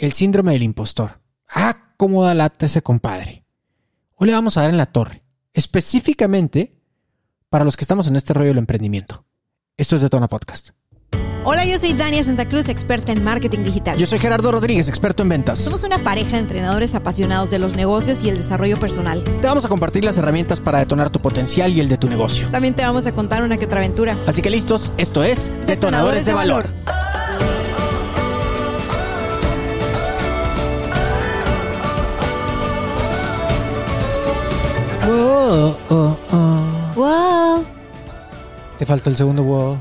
el síndrome del impostor. Ah, cómo da lata ese compadre. Hoy le vamos a dar en la torre, específicamente para los que estamos en este rollo del emprendimiento. Esto es Detona Podcast. Hola, yo soy Dania Santa Cruz, experta en marketing digital. Yo soy Gerardo Rodríguez, experto en ventas. Somos una pareja de entrenadores apasionados de los negocios y el desarrollo personal. Te vamos a compartir las herramientas para detonar tu potencial y el de tu negocio. También te vamos a contar una que otra aventura. Así que listos, esto es Detonadores, de, Valor. Wow, oh, oh. Wow. Te falta el segundo wow.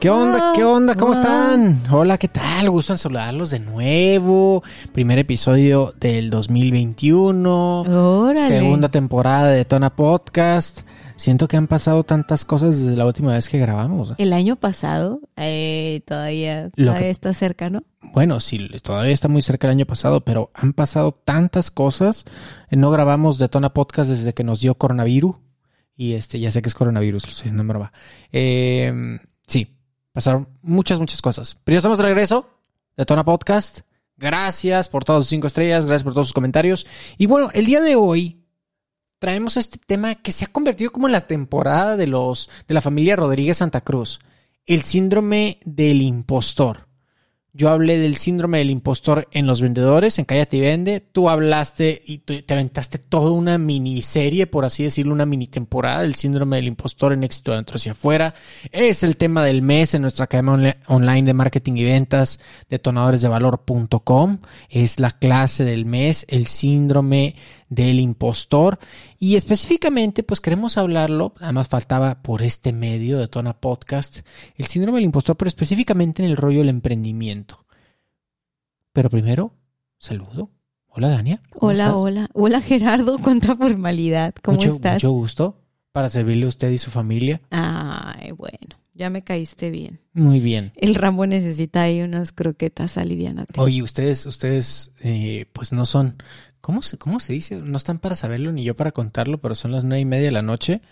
¿Qué onda? ¿Qué onda? ¿Cómo Wow. están? Hola, ¿qué tal? Gusto en saludarlos de nuevo. Primer episodio del 2021. Órale. Segunda temporada de Tona Podcast. Siento que han pasado tantas cosas desde la última vez que grabamos. El año pasado, eh, todavía, todavía que- está cerca, ¿no? Bueno, sí, todavía está muy cerca del año pasado, pero han pasado tantas cosas. Eh, No grabamos de Tona Podcast desde que nos dio coronavirus. Y este, ya sé que es coronavirus, lo estoy diciendo en broma. Eh, sí, pasaron muchas, muchas cosas. Pero ya estamos de regreso de Tona Podcast. Gracias por todos sus cinco estrellas, gracias por todos sus comentarios. Y bueno, el día de hoy traemos este tema que se ha convertido como en la temporada de los de la familia Rodríguez Santa Cruz, el síndrome del impostor. Yo hablé del síndrome del impostor en los vendedores, en Cállate y Vende. Tú hablaste y te aventaste toda una miniserie, por así decirlo, una mini temporada del síndrome del impostor en éxito de dentro hacia afuera. Es el tema del mes en nuestra academia online de marketing y ventas, detonadoresdevalor.com. Es la clase del mes, el síndrome del impostor. Y específicamente, pues queremos hablarlo, además faltaba por este medio de Tona Podcast, el síndrome del impostor, pero específicamente en el rollo del emprendimiento. Pero primero, saludo. Hola, Dania. ¿cómo Hola, estás? hola. Hola, Gerardo. Cuánta formalidad. ¿Cómo mucho, estás? Mucho gusto para servirle a usted y su familia. Ay, bueno. Ya me caíste bien. Muy bien. El Rambo necesita ahí unas croquetas alivianate. Oye, ustedes, ustedes, eh, pues no son, ¿cómo se, cómo se dice? No están para saberlo ni yo para contarlo, pero son las nueve y media de la noche.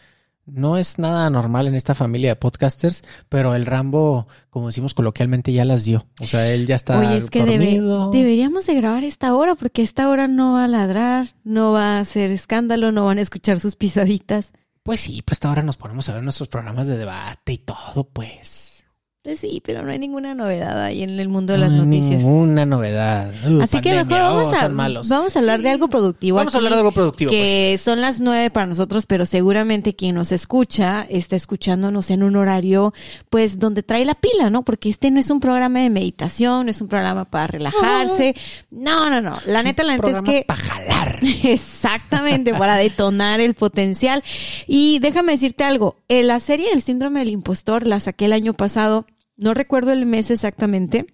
No es nada normal en esta familia de podcasters, pero el Rambo, como decimos coloquialmente, ya las dio. O sea, él ya está Oye, es que debe- deberíamos de grabar esta hora porque esta hora no va a ladrar, no va a hacer escándalo, no van a escuchar sus pisaditas. Pues sí, pues hasta ahora nos ponemos a ver nuestros programas de debate y todo, pues. Pues sí, pero no hay ninguna novedad ahí en el mundo de las No noticias. Ninguna novedad. Uh, Así que mejor vamos oh, a, vamos a hablar de algo productivo. Vamos a hablar de algo productivo, pues. Que son las nueve para nosotros, pero seguramente quien nos escucha está escuchándonos en un horario, pues, donde trae la pila, ¿no? Porque este no es un programa de meditación, no es un programa para relajarse. No, no, no. La Es neta, la neta es que para jalar. Exactamente, para detonar el potencial. Y déjame decirte algo, eh, la serie del síndrome del impostor la saqué el año pasado, no recuerdo el mes exactamente.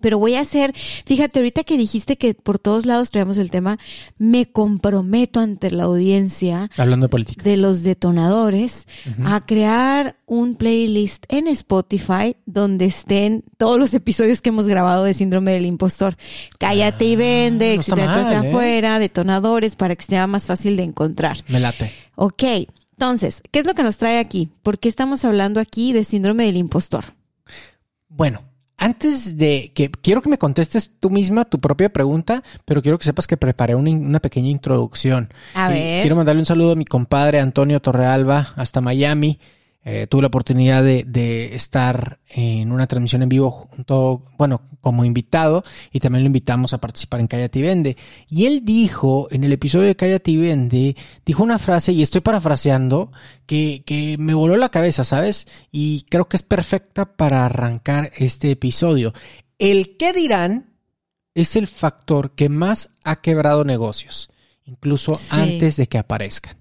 Pero voy a hacer, fíjate, ahorita que dijiste que por todos lados traemos el tema, me comprometo ante la audiencia Hablando de política. de los detonadores a crear un playlist en Spotify donde estén todos los episodios que hemos grabado de Síndrome del Impostor. Cállate y vende, no de mal, ¿eh? afuera, detonadores para que sea más fácil de encontrar. Me late. Ok, entonces, ¿qué es lo que nos trae aquí? ¿Por qué estamos hablando aquí de Síndrome del Impostor? Bueno, antes de que quiero que me contestes tú misma tu propia pregunta, pero quiero que sepas que preparé una, una pequeña introducción. A ver. Quiero mandarle un saludo a mi compadre Antonio Torrealba hasta Miami. Eh, tuve la oportunidad de, de estar en una transmisión en vivo junto, bueno, como invitado y también lo invitamos a participar en Cállate y Vende. Y él dijo, en el episodio de Cállate y Vende, dijo una frase, y estoy parafraseando, que, que me voló la cabeza, ¿sabes? Y creo que es perfecta para arrancar este episodio. El qué dirán es el factor que más ha quebrado negocios, incluso Sí. antes de que aparezcan.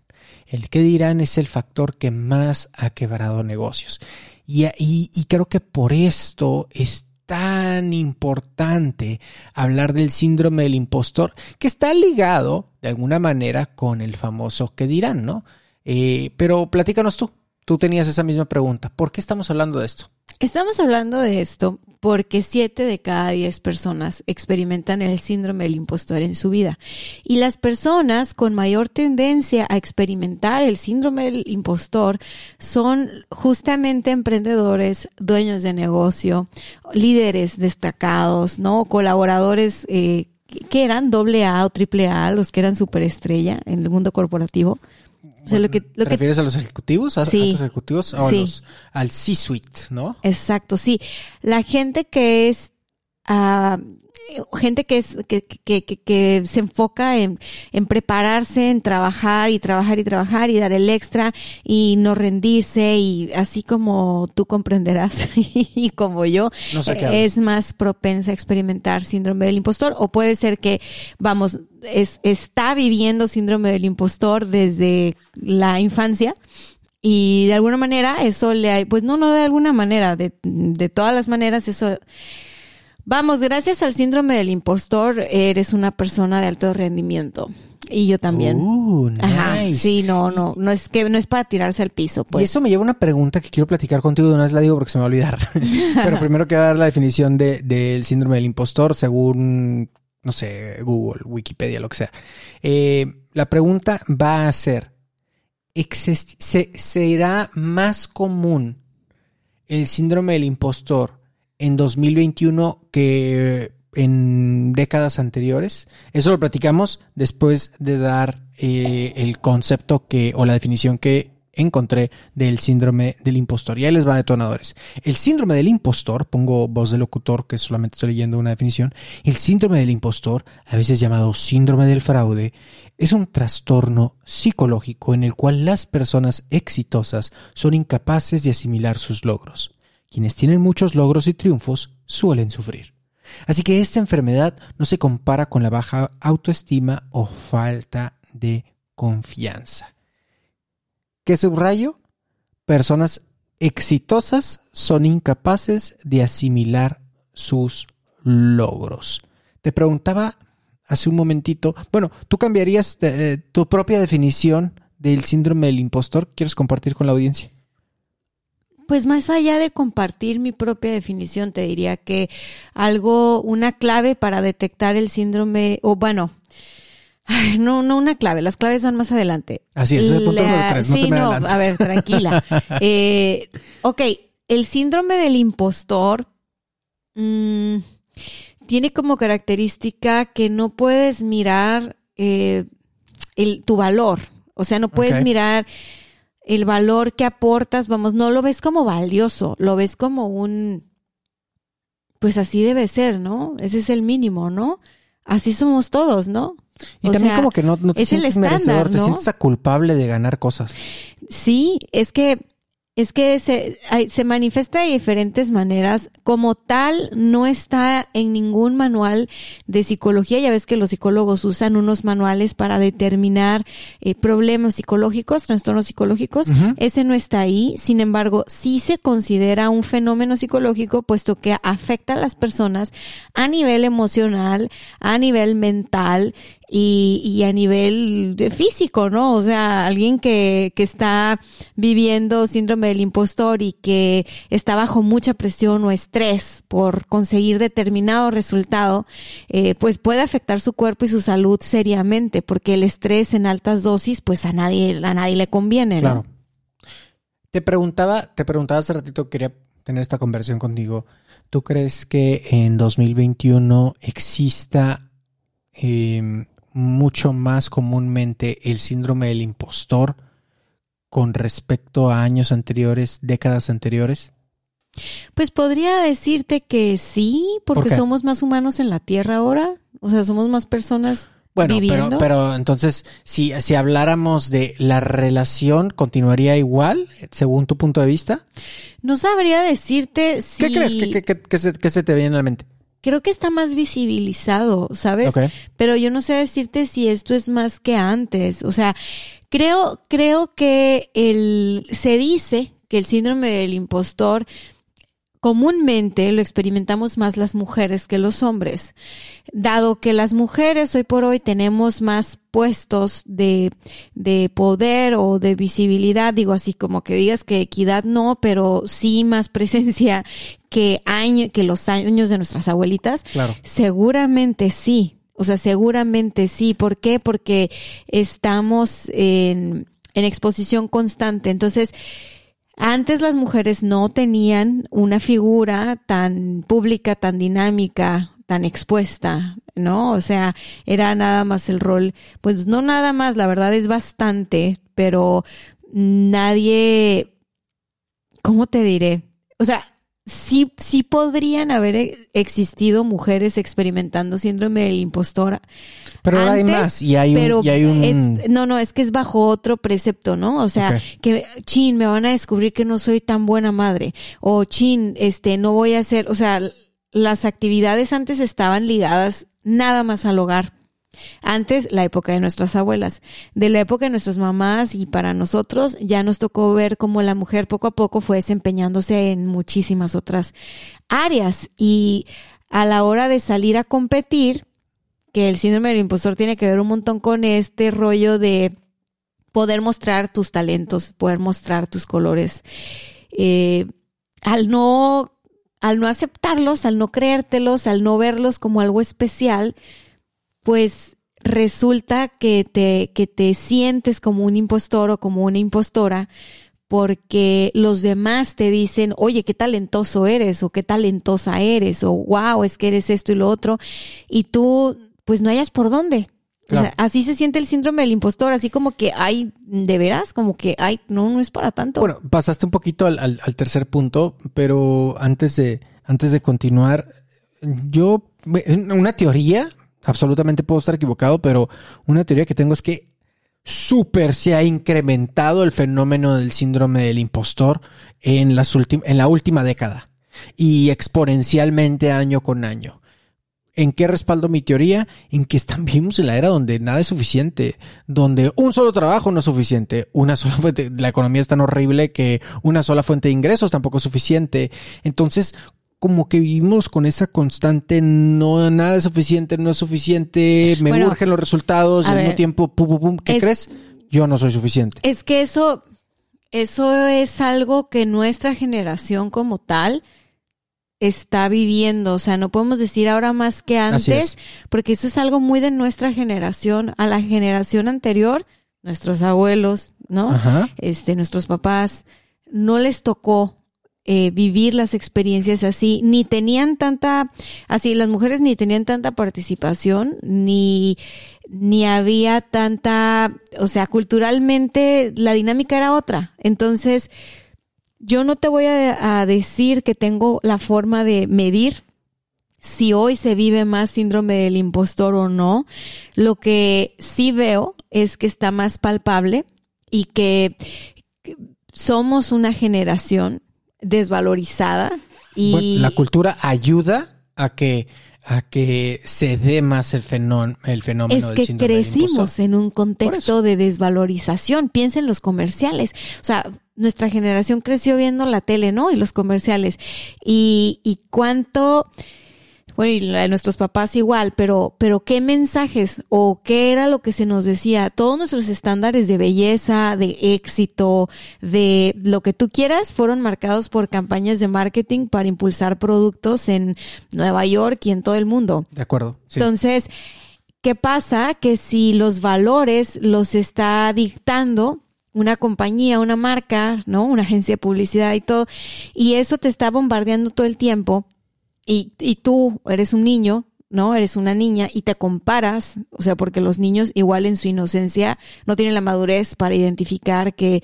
El qué dirán es el factor que más ha quebrado negocios. Y, creo que por esto es tan importante hablar del síndrome del impostor, que está ligado de alguna manera con el famoso qué dirán, ¿no? Eh, pero platícanos tú. Tú tenías esa misma pregunta. ¿Por qué estamos hablando de esto? Estamos hablando de esto porque siete de cada diez personas experimentan el síndrome del impostor en su vida. Y las personas con mayor tendencia a experimentar el síndrome del impostor son justamente emprendedores, dueños de negocio, líderes destacados, ¿no? Colaboradores eh, que eran doble A o triple A, los que eran superestrella en el mundo corporativo. O sea, lo que, lo ¿Te refieres a los ejecutivos? ¿A, sí, los ejecutivos? O los, al C-suite, ¿no? Exacto, sí. La gente que es uh, gente que es que, que, que, se enfoca en, en, prepararse, en trabajar y trabajar y trabajar y dar el extra y no rendirse y así como tú comprenderás y como yo es más propensa a experimentar síndrome del impostor o puede ser que vamos es, está viviendo síndrome del impostor desde la infancia y de alguna manera eso le pues no no de alguna manera de, de todas las maneras eso Vamos, gracias al síndrome del impostor, eres una persona de alto rendimiento. Y yo también. Uh, nice. Ajá, sí, no, no, no es que no es para tirarse al piso. Pues. Y eso me lleva a una pregunta que quiero platicar contigo, de una vez la digo porque se me va a olvidar. Pero primero quiero dar la definición del de, síndrome del impostor según, no sé, Google, Wikipedia, lo que sea. Eh, la pregunta va a ser, ¿se, ¿será más común el síndrome del impostor en 2021 que en décadas anteriores. Eso lo platicamos después de dar eh, el concepto que o la definición que encontré del síndrome del impostor. Y ahí les va detonadores. El síndrome del impostor, pongo voz de locutor que solamente estoy leyendo una definición, el síndrome del impostor, a veces llamado síndrome del fraude, es un trastorno psicológico en el cual las personas exitosas son incapaces de asimilar sus logros. Quienes tienen muchos logros y triunfos suelen sufrir. Así que esta enfermedad no se compara con la baja autoestima o falta de confianza. ¿Qué subrayo? Personas exitosas son incapaces de asimilar sus logros. Te preguntaba hace un momentito, bueno, ¿tú cambiarías eh, tu propia definición del síndrome del impostor? ¿Quieres compartir con la audiencia? Pues más allá de compartir mi propia definición, te diría que algo, una clave para detectar el síndrome, o bueno, no, no una clave, las claves son más adelante. Así es, el punto no Sí, no, a ver, tranquila. eh, ok, el síndrome del impostor mmm, tiene como característica que no puedes mirar eh, el, tu valor. O sea, no puedes mirar el valor que aportas, vamos, no lo ves como valioso, lo ves como un, pues así debe ser, ¿no? Ese es el mínimo, ¿no? Así somos todos, ¿no? Y también como que no, no te sientes merecedor, te sientes culpable de ganar cosas. Sí, es que es que se, se manifiesta de diferentes maneras. Como tal, no está en ningún manual de psicología. Ya ves que los psicólogos usan unos manuales para determinar eh, problemas psicológicos, trastornos psicológicos. Ese no está ahí. Sin embargo, sí se considera un fenómeno psicológico, puesto que afecta a las personas a nivel emocional, a nivel mental y, y a nivel físico, ¿no? O sea, alguien que, que está viviendo síndrome del impostor y que está bajo mucha presión o estrés por conseguir determinado resultado, eh, pues puede afectar su cuerpo y su salud seriamente, porque el estrés en altas dosis, pues a nadie, a nadie le conviene, ¿no? Claro. Te preguntaba, te preguntaba hace ratito, quería tener esta conversación contigo. ¿Tú crees que en 2021 exista eh, mucho más comúnmente el síndrome del impostor con respecto a años anteriores, décadas anteriores? Pues podría decirte que sí, porque somos más humanos en la Tierra ahora, o sea, somos más personas bueno, Pero, pero entonces, si, si habláramos de la relación, ¿continuaría igual, según tu punto de vista? No sabría decirte si... ¿Qué crees que, se, que se te viene a la mente? Creo que está más visibilizado, ¿sabes? Pero yo no sé decirte si esto es más que antes. O sea, creo, creo que el, se dice que el síndrome del impostor comúnmente lo experimentamos más las mujeres que los hombres. Dado que las mujeres hoy por hoy tenemos más puestos de, de poder o de visibilidad, digo así como que digas que equidad no, pero sí más presencia que año, que los años de nuestras abuelitas, Claro. seguramente sí. O sea, seguramente sí. ¿Por qué? Porque estamos en, en exposición constante. Entonces, antes las mujeres no tenían una figura tan pública, tan dinámica, tan expuesta, ¿no? O sea, era nada más el rol, pues no nada más, la verdad es bastante, pero nadie, ¿cómo te diré? O sea, sí, sí podrían haber e- existido mujeres experimentando síndrome del impostor Pero ahora hay más y hay un, pero y hay un es- no, no, es que es bajo otro precepto, ¿no? O sea, que chin, me van a descubrir que no soy tan buena madre o chin, este, no voy a hacer, o sea, las actividades antes estaban ligadas nada más al hogar. Antes, la época de nuestras abuelas, de la época de nuestras mamás y para nosotros ya nos tocó ver cómo la mujer poco a poco fue desempeñándose en muchísimas otras áreas y a la hora de salir a competir, que el síndrome del impostor tiene que ver un montón con este rollo de poder mostrar tus talentos, poder mostrar tus colores. Eh, al no, al no aceptarlos, al no creértelos, al no verlos como algo especial, pues resulta que te, que te sientes como un impostor o como una impostora porque los demás te dicen, oye, qué talentoso eres o qué talentosa eres o wow, es que eres esto y lo otro y tú pues no hayas por dónde. O sea, así se siente el síndrome del impostor, así como que, ay, de veras, como que, ay, no, no es para tanto. Bueno, pasaste un poquito al, al- al tercer punto, pero antes de, antes de continuar, yo, una teoría, absolutamente puedo estar equivocado, pero una teoría que tengo es que súper se ha incrementado el fenómeno del síndrome del impostor en, las en la última década y exponencialmente año con año. ¿En qué respaldo mi teoría? En que vivimos en la era donde nada es suficiente, donde un solo trabajo no es suficiente, una sola fuente, la economía es tan horrible que una sola fuente de ingresos tampoco es suficiente. Entonces, como que vivimos con esa constante, no, nada es suficiente, no es suficiente, me Bueno, urgen los resultados, y al mismo tiempo, pum, pum, pum, ¿qué es- crees? Yo no soy suficiente. Es que eso, eso es algo que nuestra generación como tal está viviendo. O sea, no podemos decir ahora más que antes, es. porque eso es algo muy de nuestra generación. A la generación anterior, nuestros abuelos, ¿no? Ajá. Este, nuestros papás, no les tocó eh, vivir las experiencias así, ni tenían tanta, así las mujeres ni tenían tanta participación, ni, ni había tanta, o sea, culturalmente la dinámica era otra. Entonces, yo no te voy a, a decir que tengo la forma de medir si hoy se vive más síndrome del impostor o no. Lo que sí veo es que está más palpable y que somos una generación desvalorizada y Bueno, la cultura ayuda a que a que se dé más el fenómeno, el fenómeno es del que del crecimos en un contexto de desvalorización. Piensa en los comerciales. O sea, nuestra generación creció viendo la tele, ¿no? Y los comerciales. Y, y cuánto, bueno, y la de nuestros papás igual, pero, pero qué mensajes o qué era lo que se nos decía. Todos nuestros estándares de belleza, de éxito, de lo que tú quieras, fueron marcados por campañas de marketing para impulsar productos en Nueva York y en todo el mundo. De acuerdo. sí. Entonces, ¿qué pasa? Que si los valores los está dictando una compañía, una marca, ¿no? Una agencia de publicidad y todo, y eso te está bombardeando todo el tiempo, y, y tú eres un niño, ¿no? Eres una niña y te comparas, o sea, porque los niños igual en su inocencia no tienen la madurez para identificar que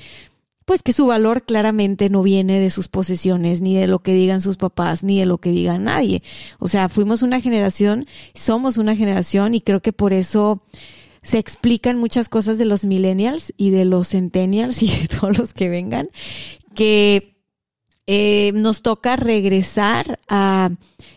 pues que su valor claramente no viene de sus posesiones, ni de lo que digan sus papás, ni de lo que diga nadie. O sea, fuimos una generación, somos una generación y creo que por eso se explican muchas cosas de los millennials y de los centennials y de todos los que vengan, que eh, nos toca regresar a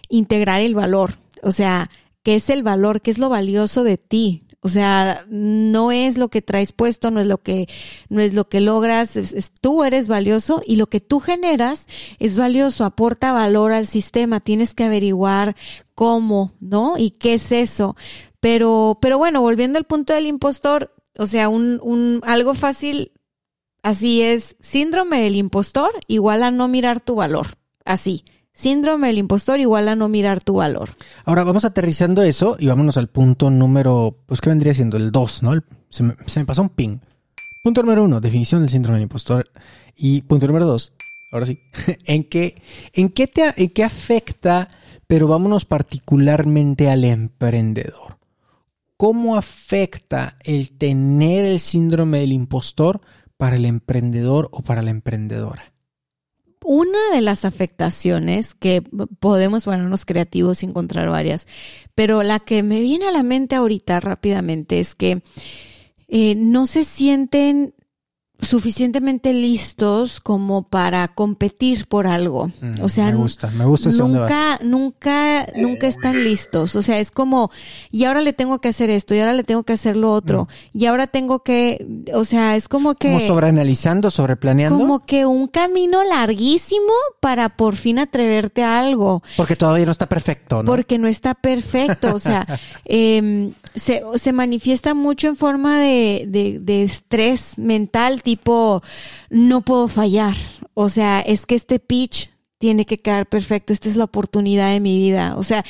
integrar el valor. O sea, ¿qué es el valor? ¿Qué es lo valioso de ti? O sea, no es lo que traes puesto, no es lo que, no es lo que logras, tú eres valioso y lo que tú generas es valioso, aporta valor al sistema, tienes que averiguar cómo, ¿no? Y qué es eso. Pero, pero bueno, volviendo al punto del impostor, o sea, un, un, algo fácil, así es, síndrome del impostor igual a no mirar tu valor, así. Síndrome del impostor igual a no mirar tu valor. Ahora vamos aterrizando eso y vámonos al punto número, pues que vendría siendo el 2, ¿no? se, me, pasó un ping. Punto número uno, definición del síndrome del impostor. Y punto número dos, ahora sí, ¿en qué, en qué, te, en qué afecta, pero vámonos particularmente al emprendedor? ¿Cómo afecta el tener el síndrome del impostor para el emprendedor o para la emprendedora? Una de las afectaciones que podemos ponernos creativos y encontrar varias, pero la que me viene a la mente ahorita rápidamente es que eh, no se sienten suficientemente listos como para competir por algo. Mm, o sea, me gusta, me gusta nunca, nunca, nunca están listos. O sea, es como, y ahora le tengo que hacer esto, y ahora le tengo que hacer lo otro, mm. y ahora tengo que, o sea, es como que. Como sobreanalizando, sobreplaneando. Como que un camino larguísimo para por fin atreverte a algo. Porque todavía no está perfecto, ¿no? Porque no está perfecto. O sea, eh, se, se manifiesta mucho en forma de, de, de estrés mental, tipo, no puedo fallar. O sea, es que este pitch tiene que quedar perfecto. Esta es la oportunidad de mi vida. O sea,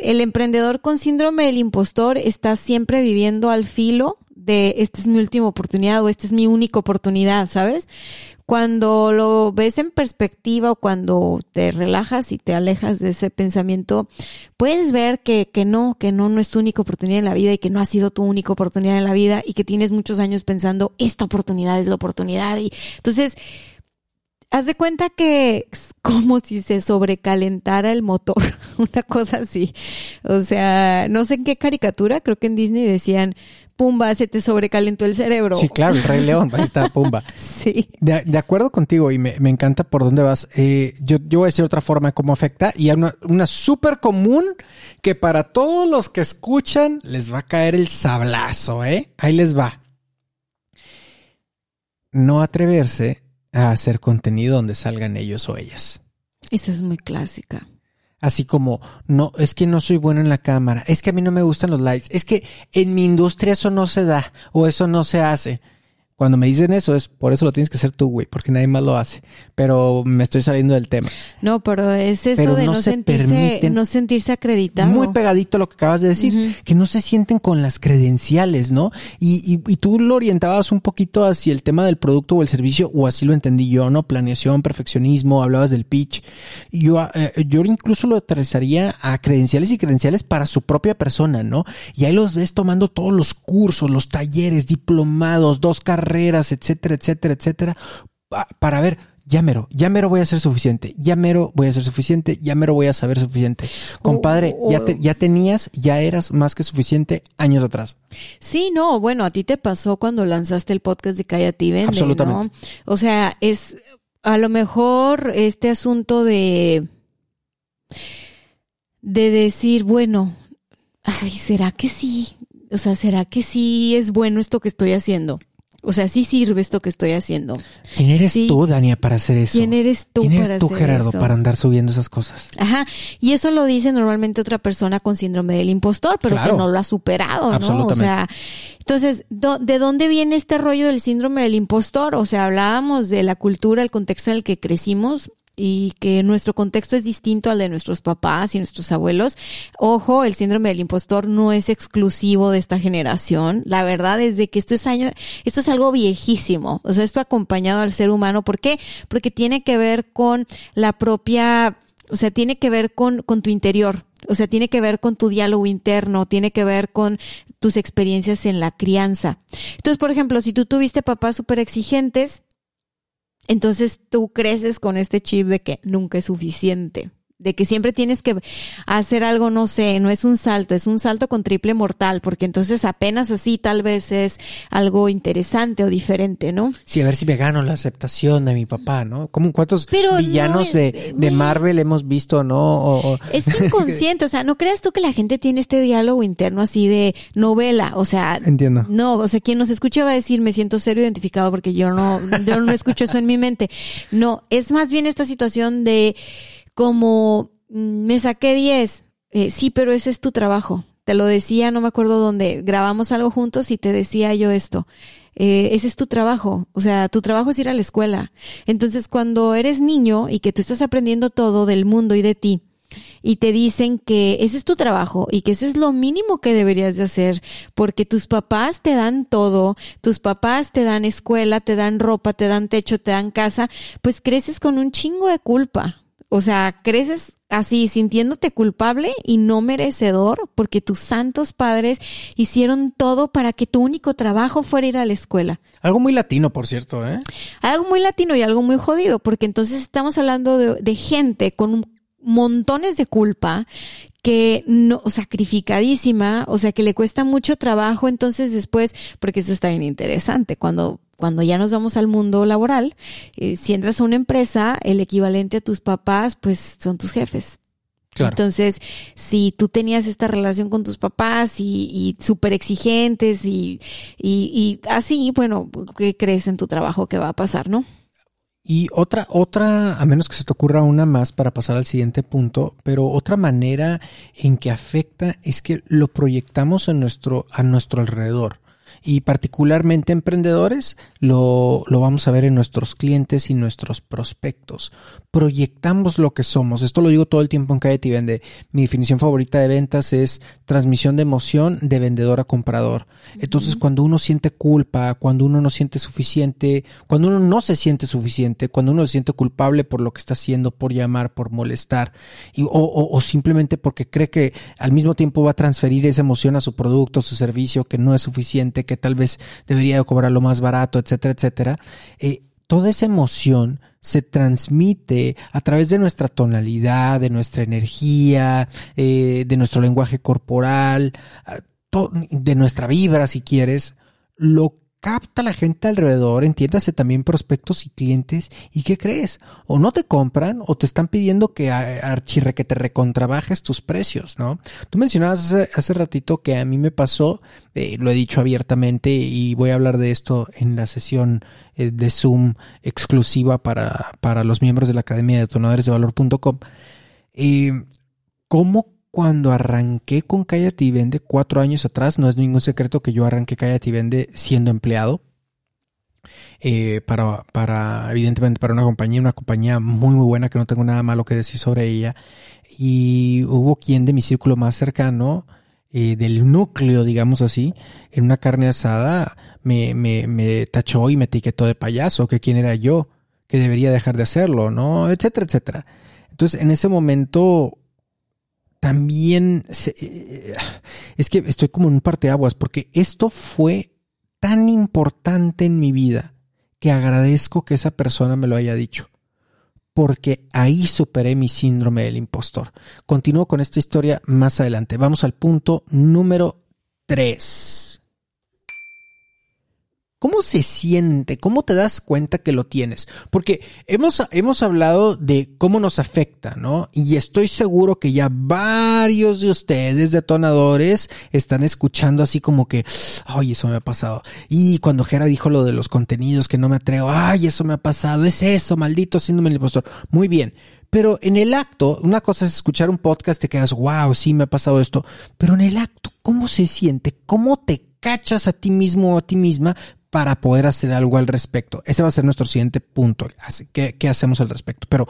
el emprendedor con síndrome del impostor está siempre viviendo al filo de esta es mi última oportunidad o esta es mi única oportunidad, ¿sabes? Cuando lo ves en perspectiva o cuando te relajas y te alejas de ese pensamiento, puedes ver que, que no, que no, no es tu única oportunidad en la vida y que no ha sido tu única oportunidad en la vida y que tienes muchos años pensando, esta oportunidad es la oportunidad. Y entonces, haz de cuenta que es como si se sobrecalentara el motor, una cosa así. O sea, no sé en qué caricatura, creo que en Disney decían, Pumba, se te sobrecalentó el cerebro. Sí, claro, el Rey León, ahí está Pumba. sí. De, acuerdo contigo y me, encanta por dónde vas. Eh, yo, yo, voy a decir otra forma de cómo afecta y hay una, una súper común que para todos los que escuchan les va a caer el sablazo, ¿eh? Ahí les va. No atreverse a hacer contenido donde salgan ellos o ellas. Esa es muy clásica. Así como, no, es que no soy bueno en la cámara, es que a mí no me gustan los likes, es que en mi industria eso no se da o eso no se hace. Cuando me dicen eso es por eso lo tienes que hacer tú, güey, porque nadie más lo hace. Pero me estoy saliendo del tema. No, pero es eso de no, sentirse, no sentirse acreditado. Muy pegadito lo que acabas de decir, que no se sienten con las credenciales, ¿no? Y, y, y, tú lo orientabas un poquito hacia el tema del producto o el servicio, o así lo entendí yo, ¿no? Planeación, perfeccionismo, hablabas del pitch. Y yo, eh, yo incluso lo aterrizaría a credenciales y credenciales para su propia persona, ¿no? Y ahí los ves tomando todos los cursos, los talleres, diplomados, dos carreras carreras, etcétera, etcétera, etcétera, para ver, ya mero, ya mero voy a ser suficiente, ya mero voy a ser suficiente, ya mero voy a saber suficiente. Compadre, oh, ya, oh. ya tenías, ya eras más que suficiente años atrás. Sí, no, bueno, a ti te pasó cuando lanzaste el podcast de Cállate y Vende, Absolutamente. O sea, es a lo mejor este asunto de de decir, bueno, ay, ¿será que sí? O sea, ¿será que sí es bueno esto que estoy haciendo? O sea, sí sirve esto que estoy haciendo. ¿Quién eres tú, Dania, para hacer eso? ¿Quién eres tú, ¿Quién eres tú, Gerardo, para andar subiendo esas cosas? Ajá. Y eso lo dice normalmente otra persona con síndrome del impostor, pero que no lo ha superado, ¿no? O sea, entonces, ¿de dónde viene este rollo del síndrome del impostor? O sea, hablábamos de la cultura, el contexto en el que crecimos y que nuestro contexto es distinto al de nuestros papás y nuestros abuelos. Ojo, el síndrome del impostor no es exclusivo de esta generación. La verdad es de que esto es año, esto es algo viejísimo. O sea, esto acompañado al ser humano. ¿Por qué? Porque tiene que ver con la propia, o sea, tiene que ver con, con tu interior. O sea, tiene que ver con tu diálogo interno, tiene que ver con tus experiencias en la crianza. Entonces, por ejemplo, si tú tuviste papás súper exigentes, entonces tú creces con este chip de que nunca es suficiente. De que siempre tienes que hacer algo, no sé, no es un salto, es un salto con triple mortal, porque entonces apenas así tal vez es algo interesante o diferente, ¿no? Sí, a ver si me gano la aceptación de mi papá, ¿no? ¿Cómo, ¿Cuántos Pero villanos de, de. Marvel hemos visto, no? O- o- Es inconsciente, o sea, no creas tú que la gente tiene este diálogo interno así de novela, o sea, Entiendo. no, o sea, quien nos escucha va a decir, me siento serio identificado porque yo no, yo no escucho eso en mi mente. No, es más bien esta situación de como mm, me saqué 10, eh, sí, pero ese es tu trabajo. Te lo decía, no me acuerdo dónde, grabamos algo juntos y te decía yo esto. Eh, ese es tu trabajo, o sea, tu trabajo es ir a la escuela. Entonces, cuando eres niño y que tú estás aprendiendo todo del mundo y de ti, y te dicen que ese es tu trabajo y que eso es lo mínimo que deberías de hacer porque tus papás te dan todo, tus papás te dan escuela, te dan ropa, te dan techo, te dan casa, pues creces con un chingo de culpa. O sea, creces así sintiéndote culpable y no merecedor porque tus santos padres hicieron todo para que tu único trabajo fuera ir a la escuela. Algo muy latino, por cierto, ¿eh? Algo muy latino y algo muy jodido, porque entonces estamos hablando de, de gente con montones de culpa que no, sacrificadísima, o sea, que le cuesta mucho trabajo, entonces después, porque eso está bien interesante, cuando, cuando ya nos vamos al mundo laboral, eh, si entras a una empresa, el equivalente a tus papás, pues son tus jefes. Claro. Entonces, si tú tenías esta relación con tus papás y, y súper exigentes y, y, y así, bueno, ¿qué crees en tu trabajo que va a pasar, no? Y otra, otra, a menos que se te ocurra una más para pasar al siguiente punto, pero otra manera en que afecta es que lo proyectamos en nuestro, a nuestro alrededor. Y particularmente emprendedores, lo, lo vamos a ver en nuestros clientes y nuestros prospectos. Proyectamos lo que somos. Esto lo digo todo el tiempo en Cállate y Vende. Mi definición favorita de ventas es transmisión de emoción de vendedor a comprador. Entonces, cuando uno siente culpa, cuando uno no siente suficiente, cuando uno no se siente suficiente, cuando uno se siente culpable por lo que está haciendo, por llamar, por molestar, y, o, o- o simplemente porque cree que al mismo tiempo va a transferir esa emoción a su producto, a su servicio, que no es suficiente, que tal vez debería cobrarlo más barato, etcétera, etcétera, eh, toda esa emoción se transmite a través de nuestra tonalidad, de nuestra energía, eh, de nuestro lenguaje corporal, de nuestra vibra, si quieres, lo capta la gente alrededor, entiéndase también prospectos y clientes, ¿y qué crees? O no te compran o te están pidiendo que archirre, que te recontrabajes tus precios, ¿no? Tú mencionabas hace, hace ratito que a mí me pasó, eh, lo he dicho abiertamente y voy a hablar de esto en la sesión eh, de Zoom exclusiva para, para los miembros de la Academia de Detonadores de Valor.com. Eh, ¿Cómo cuando arranqué con Cállate y cuatro años atrás, no es ningún secreto que yo arranqué Cállate y Vende siendo empleado, eh, para, para, evidentemente, para una compañía, una compañía muy, muy buena que no tengo nada malo que decir sobre ella. Y hubo quien de mi círculo más cercano, eh, del núcleo, digamos así, en una carne asada, me, me, me tachó y me etiquetó de payaso, que quién era yo, que debería dejar de hacerlo, ¿no? Etcétera, etcétera. Entonces, en ese momento, también eh, es que estoy como en un parteaguas porque esto fue tan importante en mi vida que agradezco que esa persona me lo haya dicho. Porque ahí superé mi síndrome del impostor. Continúo con esta historia más adelante. Vamos al punto número 3. ¿Cómo se siente? ¿Cómo te das cuenta que lo tienes? Porque hemos, hemos hablado de cómo nos afecta, ¿no? Y estoy seguro que ya varios de ustedes, detonadores, están escuchando así como que, ay, eso me ha pasado. Y cuando Jera dijo lo de los contenidos que no me atrevo, ay, eso me ha pasado, es eso, maldito síndrome del impostor. Muy bien. Pero en el acto, una cosa es escuchar un podcast, te quedas, wow, sí me ha pasado esto. Pero en el acto, ¿cómo se siente? ¿Cómo te cachas a ti mismo o a ti misma para poder hacer algo al respecto? Ese va a ser nuestro siguiente punto. Así, ¿Qué, qué hacemos al respecto? Pero,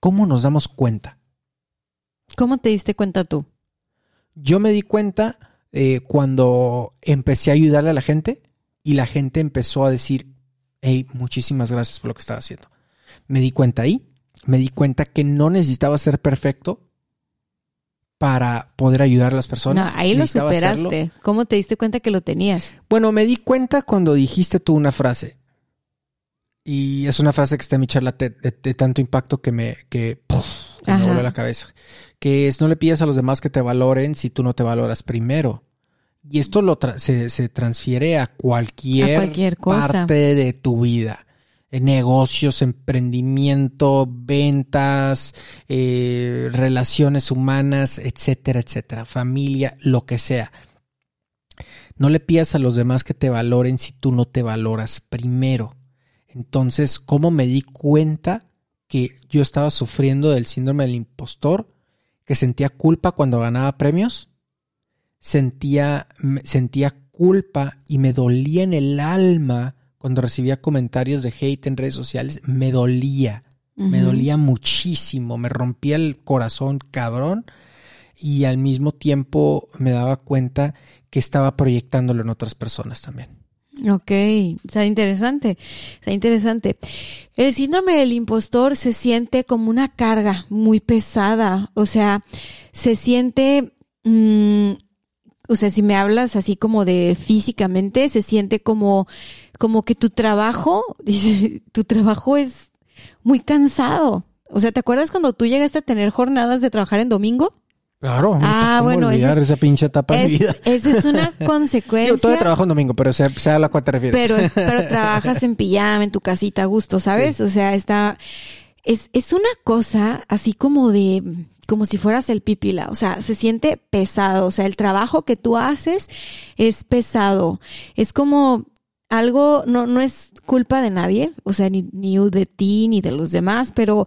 ¿cómo nos damos cuenta? ¿Cómo te diste cuenta tú? Yo me di cuenta eh, cuando empecé a ayudarle a la gente y la gente empezó a decir, hey, muchísimas gracias por lo que estaba haciendo. Me di cuenta ahí, me di cuenta que no necesitaba ser perfecto para poder ayudar a las No, personas. ahí lo hacerlo. superaste. ¿Cómo te diste cuenta que lo tenías? Bueno, me di cuenta cuando dijiste tú una frase. Y es una frase que está en mi charla de, de- de tanto impacto que me, que, me vuelve la cabeza. Que es no le pidas a los demás que te valoren si tú no te valoras primero. Y esto lo tra- se, se transfiere a cualquier, A cualquier cosa. parte de tu vida. Negocios, emprendimiento, ventas, eh, relaciones humanas, etcétera, etcétera. Familia, lo que sea. No le pidas a los demás que te valoren si tú no te valoras primero. Entonces, ¿cómo me di cuenta que yo estaba sufriendo del síndrome del impostor? Que sentía culpa cuando ganaba premios. Sentía, sentía culpa y me dolía en el alma cuando recibía comentarios de hate en redes sociales. Me dolía, me dolía muchísimo, me rompía el corazón cabrón y al mismo tiempo me daba cuenta que estaba proyectándolo en otras personas también. Ok, está interesante, está interesante. El síndrome del impostor se siente como una carga muy pesada, o sea, se siente, mm, o sea, si me hablas así como de físicamente, se siente como, como que tu trabajo, dice, tu trabajo es muy cansado. O sea, ¿te acuerdas cuando tú llegaste a tener jornadas de trabajar en domingo? Claro. Ah, ¿cómo bueno, olvidar ese es- esa pinche etapa de vida. esa es una Yo consecuencia. todavía trabajo en domingo, pero sé, sé a la cual te refieres. Pero, pero trabajas en pijama, en tu casita a gusto, ¿sabes? O sea, está, es, es una cosa así como de, como si fueras el pipila, o sea, se siente pesado, o sea, el trabajo que tú haces es pesado, es como algo, no, no es culpa de nadie, o sea, ni, ni de ti, ni de los demás, pero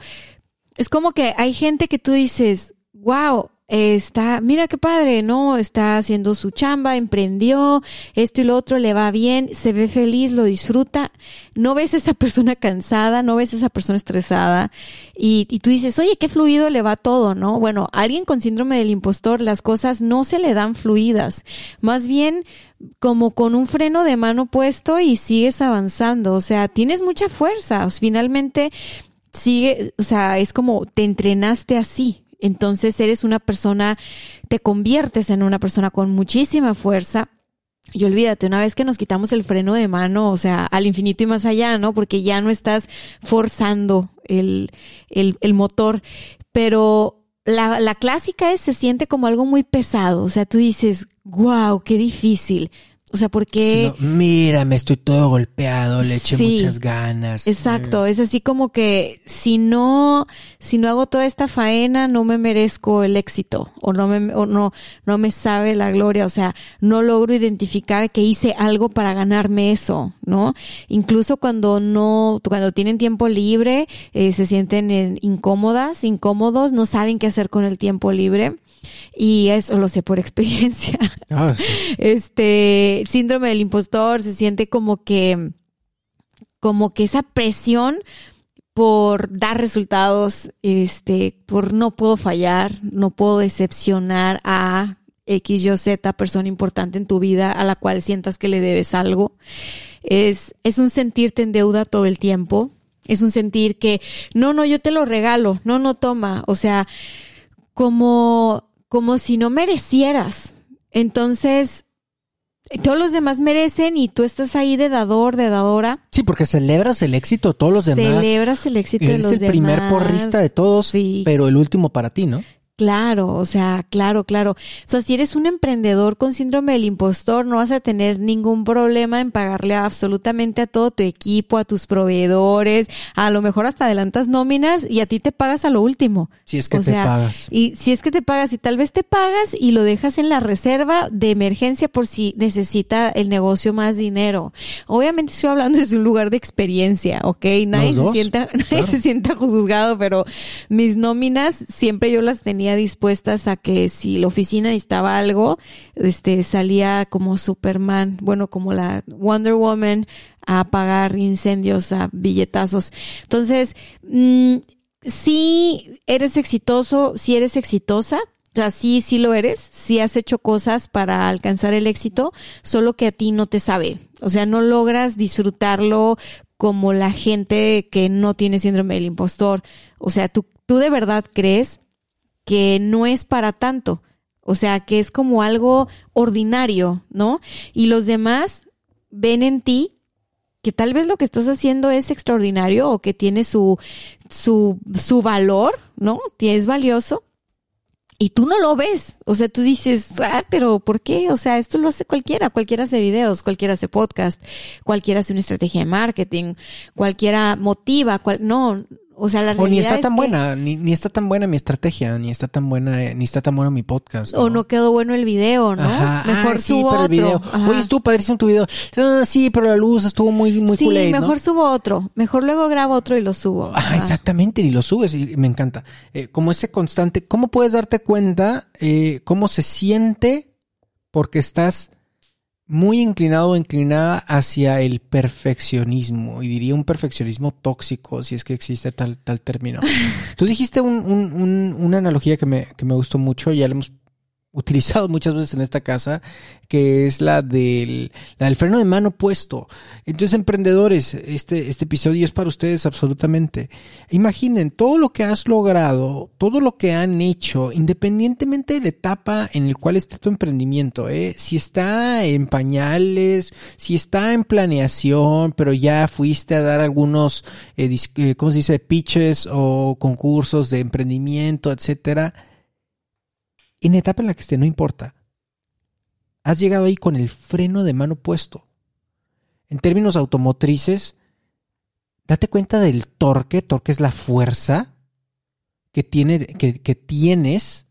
es como que hay gente que tú dices, wow, está, mira qué padre, ¿no? Está haciendo su chamba, emprendió, esto y lo otro, le va bien, se ve feliz, lo disfruta. No ves a esa persona cansada, no ves a esa persona estresada y, tú dices, oye, qué fluido le va todo, ¿no? Bueno, alguien con síndrome del impostor, las cosas no se le dan fluidas. Más bien, como con un freno de mano puesto y sigues avanzando. O sea, tienes mucha fuerza. Finalmente, sigue, o sea, es como te entrenaste así. Entonces eres una persona, te conviertes en una persona con muchísima fuerza. Y olvídate, una vez que nos quitamos el freno de mano, o sea, al infinito y más allá, ¿no? Porque ya no estás forzando el, el, motor. Pero la, la clásica es, se siente como algo muy pesado. O sea, tú dices, wow, qué difícil. O sea, porque... Si no, mira, me estoy todo golpeado, le eché Sí. muchas ganas. Exacto, es así como que si no, si no hago toda esta faena, no me merezco el éxito o no me, o no, no me sabe la gloria, o sea, no logro identificar que hice algo para ganarme eso, ¿no? Incluso cuando no, cuando tienen tiempo libre, eh, se sienten eh, incómodas, incómodos, no saben qué hacer con el tiempo libre y eso lo sé por experiencia. Ah, sí. Este, el síndrome del impostor se siente como que, como que esa presión por dar resultados, este, por no puedo fallar, no puedo decepcionar a X, Y, Z persona importante en tu vida a la cual sientas que le debes algo. Es, es un sentirte en deuda todo el tiempo. Es un sentir que, no, no, yo te lo regalo, no, no toma. O sea, como, como si no merecieras. Entonces, todos los demás merecen y tú estás ahí de dador, de dadora. Sí, porque celebras el éxito de todos los demás. Celebras el éxito de Eres los el demás. primer porrista de todos, Sí, pero el último para ti, ¿no? Claro, o sea, claro, claro. O sea, si eres un emprendedor con síndrome del impostor, no vas a tener ningún problema en pagarle absolutamente a todo tu equipo, a tus proveedores, a lo mejor hasta adelantas nóminas y a ti te pagas a lo último. Si es que O te sea, pagas. Y si es que te pagas y tal vez te pagas y lo dejas en la reserva de emergencia por si necesita el negocio más dinero. Obviamente estoy hablando desde un lugar de experiencia, ¿ok? Nadie, se sienta, nadie claro. se sienta juzgado, pero mis nóminas siempre yo las tenía dispuestas a que si la oficina necesitaba algo, este, salía como Superman, bueno, como la Wonder Woman a apagar incendios a billetazos. Entonces, mm, si eres exitoso, si eres exitosa, o sea, sí, sí lo eres, sí has hecho cosas para alcanzar el éxito, solo que a ti no te sabe. O sea, no logras disfrutarlo como la gente que no tiene síndrome del impostor. O sea, tú, tú de verdad crees que no es para tanto. O sea, que es como algo ordinario, ¿no? Y los demás ven en ti que tal vez lo que estás haciendo es extraordinario o que tiene su, su, su valor, ¿no? Es valioso. Y tú no lo ves. O sea, tú dices, ah, pero ¿por qué? O sea, esto lo hace cualquiera. Cualquiera hace videos, cualquiera hace podcast, cualquiera hace una estrategia de marketing, cualquiera motiva, cual, no, o sea, la realidad O ni está es tan que- buena, ni, ni está tan buena mi estrategia, ni está tan buena, eh, ni está tan bueno mi podcast. O no quedó bueno el video, ¿no? Ajá. Mejor Ah, sí, subo pero el otro. video. Ajá. Oye, estuvo padrísimo tu video. Ah, sí, pero la luz estuvo muy, muy sí, culé, ¿no? mejor subo otro. Mejor luego grabo otro y lo subo. Ah, Ajá. exactamente, y lo subes y me encanta. Eh, como ese constante, ¿cómo puedes darte cuenta eh, cómo se siente porque estás muy inclinado o inclinada hacia el perfeccionismo? Y diría un perfeccionismo tóxico, si es que existe tal, tal término. Tú dijiste un- un- un- una analogía que me, que me gustó mucho, ya la hemos utilizado muchas veces en esta casa, que es la del, la del freno de mano puesto. Entonces, emprendedores, este, este episodio es para ustedes absolutamente. Imaginen todo lo que has logrado, todo lo que han hecho, independientemente de la etapa en el cual esté tu emprendimiento, ¿eh? si está en pañales, si está en planeación, pero ya fuiste a dar algunos, eh, eh, ¿cómo se dice?, pitches o concursos de emprendimiento, etcétera en la etapa en la que esté, no importa. Has llegado ahí con el freno de mano puesto. En términos automotrices, date cuenta del torque. Torque es la fuerza que, tiene, que, que tienes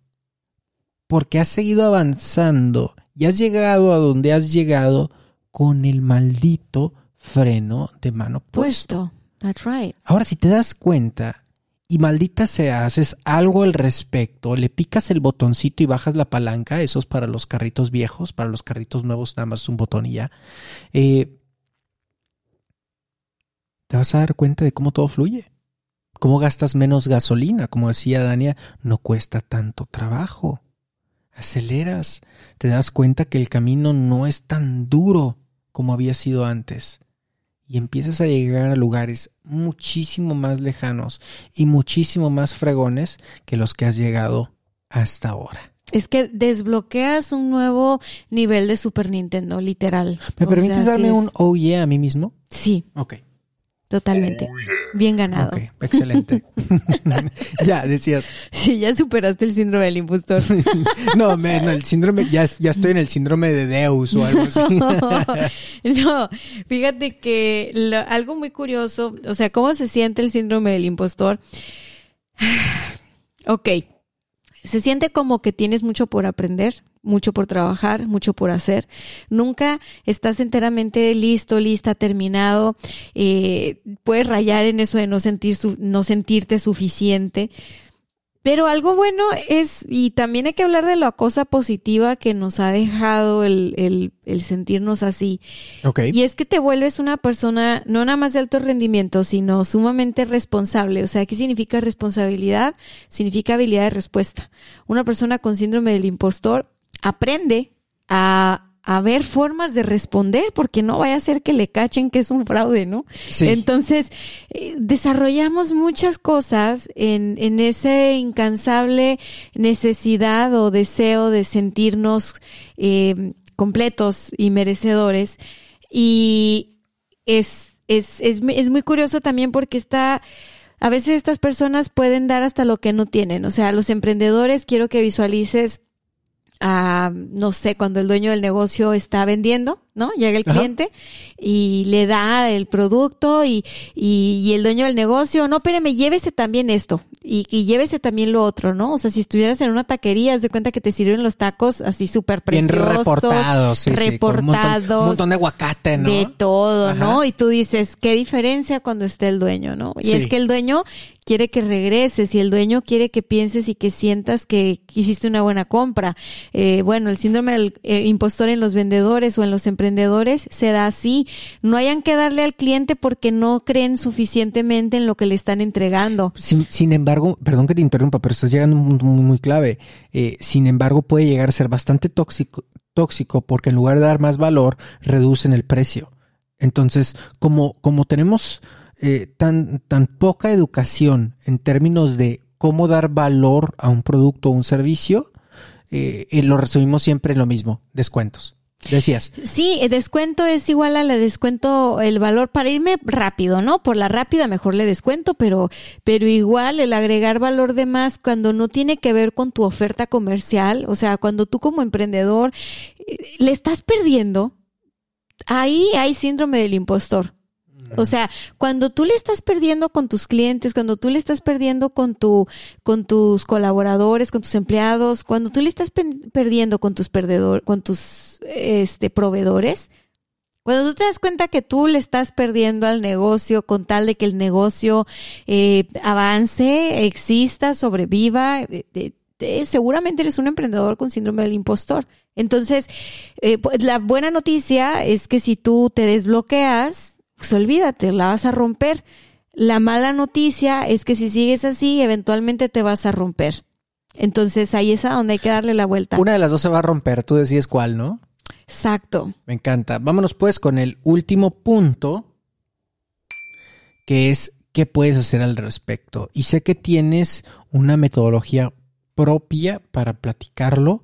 porque has seguido avanzando y has llegado a donde has llegado con el maldito freno de mano puesto. Puesto. That's right. Ahora, si te das cuenta y maldita sea, haces algo al respecto, le picas el botoncito y bajas la palanca, eso es para los carritos viejos, para los carritos nuevos nada más un botón y ya, eh, te vas a dar cuenta de cómo todo fluye, cómo gastas menos gasolina, como decía Dania, no cuesta tanto trabajo, aceleras, te das cuenta que el camino no es tan duro como había sido antes y empiezas a llegar a lugares muchísimo más lejanos y muchísimo más fregones que los que has llegado hasta ahora. Es que desbloqueas un nuevo nivel de Super Nintendo, literal. ¿Me O permites sea, darme un oh yeah a mí mismo? Sí, Ok, totalmente. Bien ganado. ok, excelente. ya, decías. Sí, ya superaste el síndrome del impostor. No, me- no, el síndrome, ya, ya estoy en el síndrome de Deus o algo así. no, fíjate que lo- algo muy curioso, o sea, ¿cómo se siente el síndrome del impostor? ok, se siente como que tienes mucho por aprender, mucho por trabajar, mucho por hacer. Nunca estás enteramente listo, lista, terminado. Eh, puedes rayar en eso de no, sentir su- no sentirte suficiente. Pero algo bueno es, y también hay que hablar de la cosa positiva que nos ha dejado el, el, el sentirnos así. Ok. Y es que te vuelves una persona no nada más de alto rendimiento, sino sumamente responsable. O sea, ¿qué significa responsabilidad? Significa habilidad de respuesta. Una persona con síndrome del impostor aprende a, a ver formas de responder porque no vaya a ser que le cachen que es un fraude, ¿no? Sí. Entonces, eh, desarrollamos muchas cosas en, en esa incansable necesidad o deseo de sentirnos eh, completos y merecedores. Y es, es, es, es muy curioso también porque está, a veces estas personas pueden dar hasta lo que no tienen. O sea, los emprendedores, quiero que visualices a, no sé, cuando el dueño del negocio está vendiendo, ¿no? Llega el Ajá. cliente y le da el producto y, y, y el dueño del negocio, no, espérame, llévese también esto y, y llévese también lo otro, ¿no? O sea, si estuvieras en una taquería, haz de cuenta que te sirven los tacos así súper Bien preciosos. reportados, sí, sí, con un montón- reportados. un montón de aguacate, ¿no? De todo, Ajá. ¿no? Y tú dices, ¿qué diferencia cuando esté el dueño, no? Y Sí. es que el dueño quiere que regreses y el dueño quiere que pienses y que sientas que hiciste una buena compra. Eh, bueno, el síndrome del eh, impostor en los vendedores o en los emprendedores se da así. No hayan que darle al cliente porque no creen suficientemente en lo que le están entregando. Sin, embargo, perdón que te interrumpa, pero estás llegando a un muy, muy clave. Eh, sin embargo, puede llegar a ser bastante tóxico, tóxico porque en lugar de dar más valor, reducen el precio. Entonces, como, como tenemos eh, tan, tan poca educación en términos de cómo dar valor a un producto o un servicio, eh, eh, lo resumimos siempre lo mismo, descuentos. Decías. Sí, el descuento es igual a la descuento, el valor para irme rápido, ¿no? Por la rápida mejor le descuento, pero, pero igual el agregar valor de más cuando no tiene que ver con tu oferta comercial, o sea, cuando tú como emprendedor eh, le estás perdiendo, ahí hay síndrome del impostor. O sea, cuando tú le estás perdiendo con tus clientes, cuando tú le estás perdiendo con tu, con tus colaboradores, con tus empleados, cuando tú le estás perdiendo con tus perdedor, con tus este proveedores, cuando tú te das cuenta que tú le estás perdiendo al negocio con tal de que el negocio eh, avance, exista, sobreviva, eh, seguramente eres un emprendedor con síndrome del impostor. Entonces, eh, pues, la buena noticia es que si tú te desbloqueas, pues olvídate, la vas a romper. La mala noticia es que si sigues así, eventualmente te vas a romper. Entonces ahí es a donde hay que darle la vuelta. Una de las dos se va a romper, tú decides cuál, ¿no? Exacto. Me encanta. Vámonos pues con el último punto, que es qué puedes hacer al respecto. Y sé que tienes una metodología propia para platicarlo,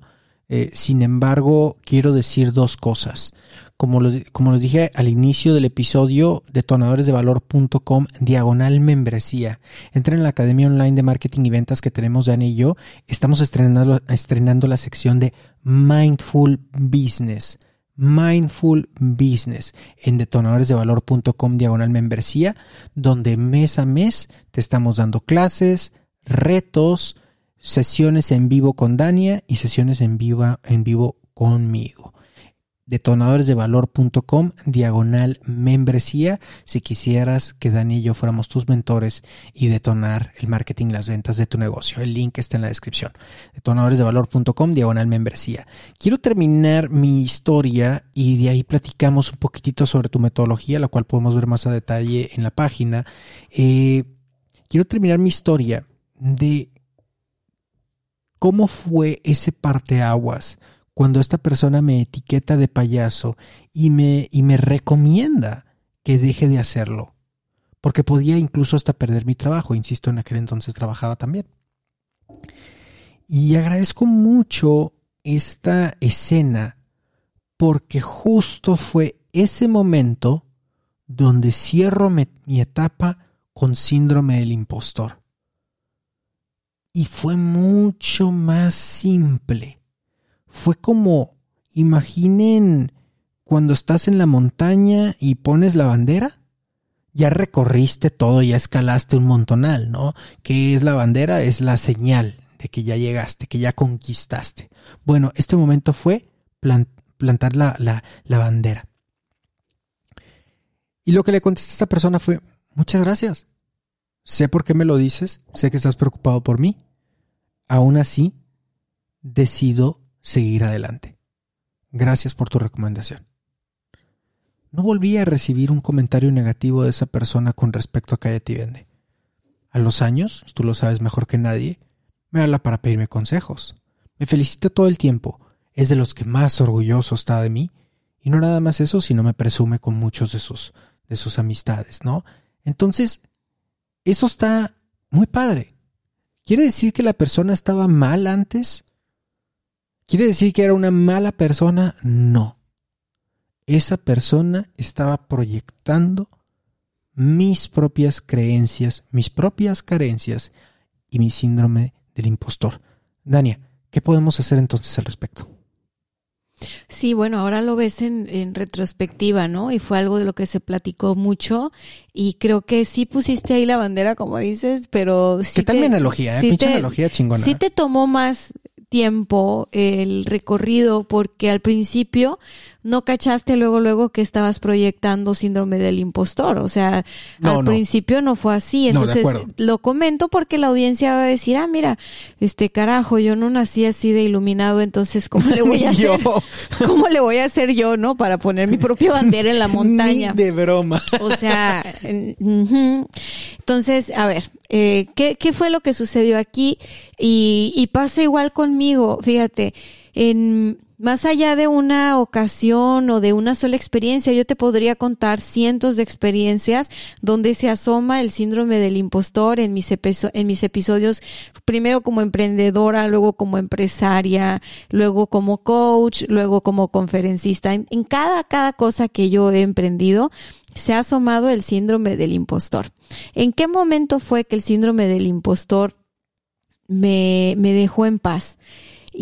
eh, sin embargo, quiero decir dos cosas. Como, como les dije al inicio del episodio, detonadoresdevalor.com diagonal membresía. Entra en la Academia Online de Marketing y Ventas que tenemos Dani y yo. Estamos estrenando, estrenando la sección de Mindful Business. Mindful Business en detonadoresdevalor.com diagonal membresía, donde mes a mes te estamos dando clases, retos, sesiones en vivo con Dania y sesiones en vivo, en vivo conmigo. Detonadoresdevalor.com diagonal membresía si quisieras que Dani y yo fuéramos tus mentores y detonar el marketing y las ventas de tu negocio. El link está en la descripción. Detonadoresdevalor.com diagonal membresía. Quiero terminar mi historia y de ahí platicamos un poquitito sobre tu metodología, la cual podemos ver más a detalle en la página. Eh, quiero terminar mi historia de ¿Cómo fue ese parteaguas cuando esta persona me etiqueta de payaso y me, y me recomienda que deje de hacerlo? Porque podía incluso hasta perder mi trabajo, insisto, en aquel entonces trabajaba también. Y agradezco mucho esta escena porque justo fue ese momento donde cierro mi etapa con síndrome del impostor y fue mucho más simple. Fue como, imaginen cuando estás en la montaña y pones la bandera, ya recorriste todo, ya escalaste un montonal, ¿no? ¿Qué es la bandera? Es la señal de que ya llegaste, que ya conquistaste. Bueno, este momento fue plantar la, la, bandera. Y lo que le contesté a esta persona fue, muchas gracias. Sé por qué me lo dices, sé que estás preocupado por mí. Aún así, decido seguir adelante. Gracias por tu recomendación. No volví a recibir un comentario negativo de esa persona con respecto a Cállate y Vende. A los años, tú lo sabes mejor que nadie, me habla para pedirme consejos. Me felicita todo el tiempo, es de los que más orgulloso está de mí, y no nada más eso, sino me presume con muchos de sus, de sus amistades, ¿no? Entonces, eso está muy padre. ¿Quiere decir que la persona estaba mal antes? ¿Quiere decir que era una mala persona? No. Esa persona estaba proyectando mis propias creencias, mis propias carencias y mi síndrome del impostor. Dania, ¿qué podemos hacer entonces al respecto? Sí, bueno, ahora lo ves en, retrospectiva, ¿no? Y fue algo de lo que se platicó mucho y creo que sí pusiste ahí la bandera, como dices, pero... Sí ¿Qué tal mi analogía? Eh? Pinche analogía chingona. Sí te tomó más tiempo el recorrido porque al principio no cachaste luego luego que estabas proyectando síndrome del impostor, o sea, al principio no fue así, entonces lo comento porque la audiencia va a decir, "Ah, mira, este carajo, yo no nací así de iluminado, entonces cómo le voy a hacer? ¿Cómo le voy a hacer yo, no, para poner mi propia bandera en la montaña?" de broma. O sea, entonces, a ver, eh, ¿qué, ¿qué fue lo que sucedió aquí? Y, y pasa igual conmigo, fíjate, en más allá de una ocasión o de una sola experiencia, yo te podría contar cientos de experiencias donde se asoma el síndrome del impostor en mis, episodios, primero como emprendedora, luego como empresaria, luego como coach, luego como conferencista. En, cada, cosa que yo he emprendido, se ha asomado el síndrome del impostor. ¿En qué momento fue que el síndrome del impostor me dejó en paz?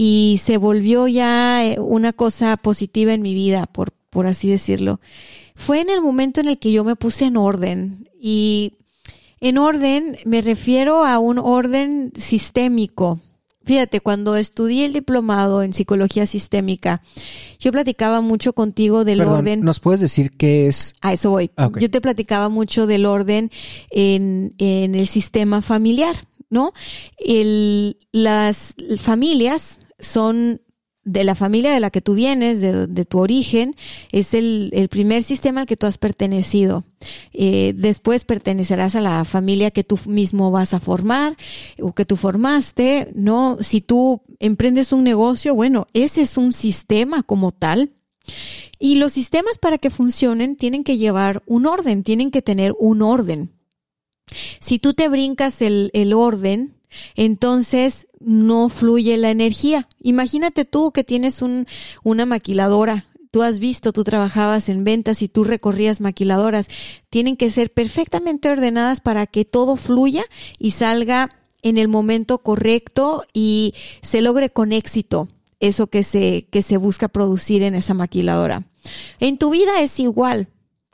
Y se volvió ya eh, una cosa positiva en mi vida, por, por así decirlo. Fue en el momento en el que yo me puse en orden y en orden me refiero a un orden sistémico. Fíjate, cuando estudié el diplomado en psicología sistémica, yo platicaba mucho contigo del orden. ¿Nos puedes decir qué es? A eso voy. Ah, yo te platicaba mucho del orden en, en el sistema familiar. ¿no? El, las familias son de la familia de la que tú vienes, de, tu origen, es el, el, primer sistema al que tú has pertenecido. Eh, después pertenecerás a la familia que tú mismo vas a formar o que tú formaste, ¿no? Si tú emprendes un negocio, bueno, ese es un sistema como tal. Y los sistemas para que funcionen tienen que llevar un orden, tienen que tener un orden. Si tú te brincas el, el orden, entonces no fluye la energía. Imagínate tú que tienes un, una maquiladora. Tú has visto, tú trabajabas en ventas y tú recorrías maquiladoras. Tienen que ser perfectamente ordenadas para que todo fluya y salga en el momento correcto y se logre con éxito eso que se, que se busca producir en esa maquiladora. En tu vida es igual.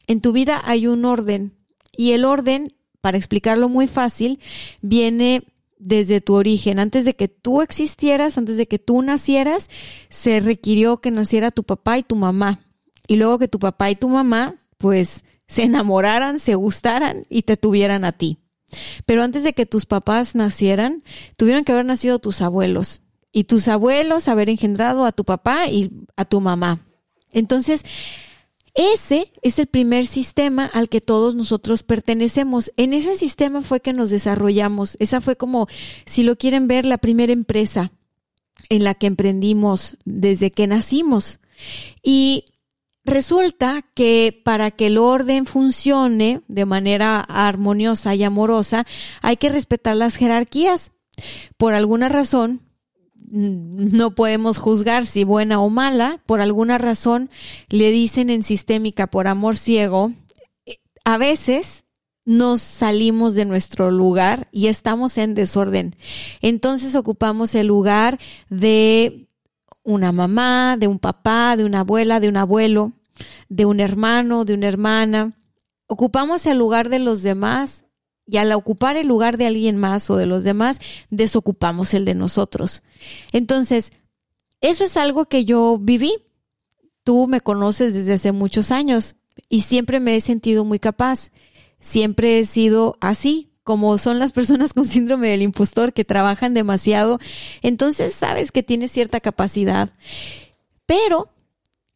En tu vida hay un orden y el orden para explicarlo muy fácil, viene desde tu origen. Antes de que tú existieras, antes de que tú nacieras, se requirió que naciera tu papá y tu mamá. Y luego que tu papá y tu mamá, pues, se enamoraran, se gustaran y te tuvieran a ti. Pero antes de que tus papás nacieran, tuvieron que haber nacido tus abuelos. Y tus abuelos haber engendrado a tu papá y a tu mamá. Entonces, ese es el primer sistema al que todos nosotros pertenecemos. En ese sistema fue que nos desarrollamos. Esa fue como, si lo quieren ver, la primera empresa en la que emprendimos desde que nacimos. Y resulta que para que el orden funcione de manera armoniosa y amorosa, hay que respetar las jerarquías. Por alguna razón, no podemos juzgar si buena o mala, por alguna razón le dicen en sistémica por amor ciego, a veces nos salimos de nuestro lugar y estamos en desorden. Entonces ocupamos el lugar de una mamá, de un papá, de una abuela, de un abuelo, de un hermano, de una hermana. Ocupamos el lugar de los demás y al ocupar el lugar de alguien más o de los demás, desocupamos el de nosotros. Entonces, eso es algo que yo viví. Tú me conoces desde hace muchos años y siempre me he sentido muy capaz. Siempre he sido así, como son las personas con síndrome del impostor que trabajan demasiado. Entonces sabes que tienes cierta capacidad. Pero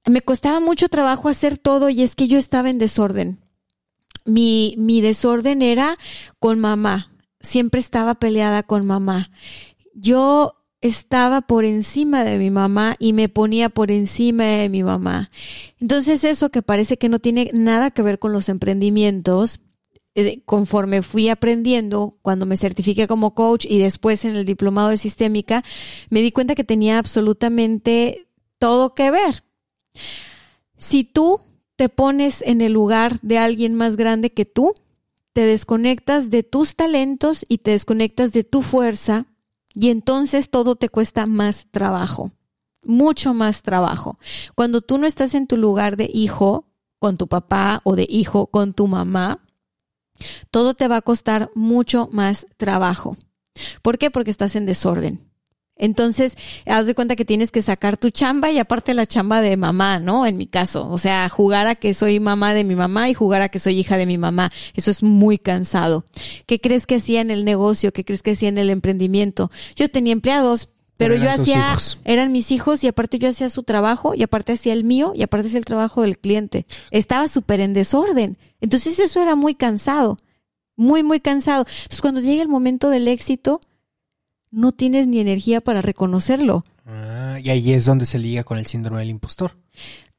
me costaba mucho trabajo hacer todo y es que yo estaba en desorden mi, mi desorden era con mamá. Siempre estaba peleada con mamá. Yo estaba por encima de mi mamá y me ponía por encima de mi mamá. Entonces eso que parece que no tiene nada que ver con los emprendimientos, eh, conforme fui aprendiendo, cuando me certifiqué como coach y después en el diplomado de sistémica, me di cuenta que tenía absolutamente todo que ver. Si tú te pones en el lugar de alguien más grande que tú, te desconectas de tus talentos y te desconectas de tu fuerza y entonces todo te cuesta más trabajo, mucho más trabajo. Cuando tú no estás en tu lugar de hijo con tu papá o de hijo con tu mamá, todo te va a costar mucho más trabajo. ¿Por qué? Porque estás en desorden. Entonces, haz de cuenta que tienes que sacar tu chamba y aparte la chamba de mamá, ¿no? En mi caso, o sea, jugar a que soy mamá de mi mamá y jugar a que soy hija de mi mamá. Eso es muy cansado. ¿Qué crees que hacía en el negocio? ¿Qué crees que hacía en el emprendimiento? Yo tenía empleados, pero, yo hacía, eran mis hijos y aparte yo hacía su trabajo y aparte hacía el mío y aparte hacía el trabajo del cliente. Estaba súper en desorden. Entonces eso era muy cansado, muy, muy cansado. Entonces cuando llega el momento del éxito, no tienes ni energía para reconocerlo. Ah, y ahí es donde se liga con el síndrome del impostor.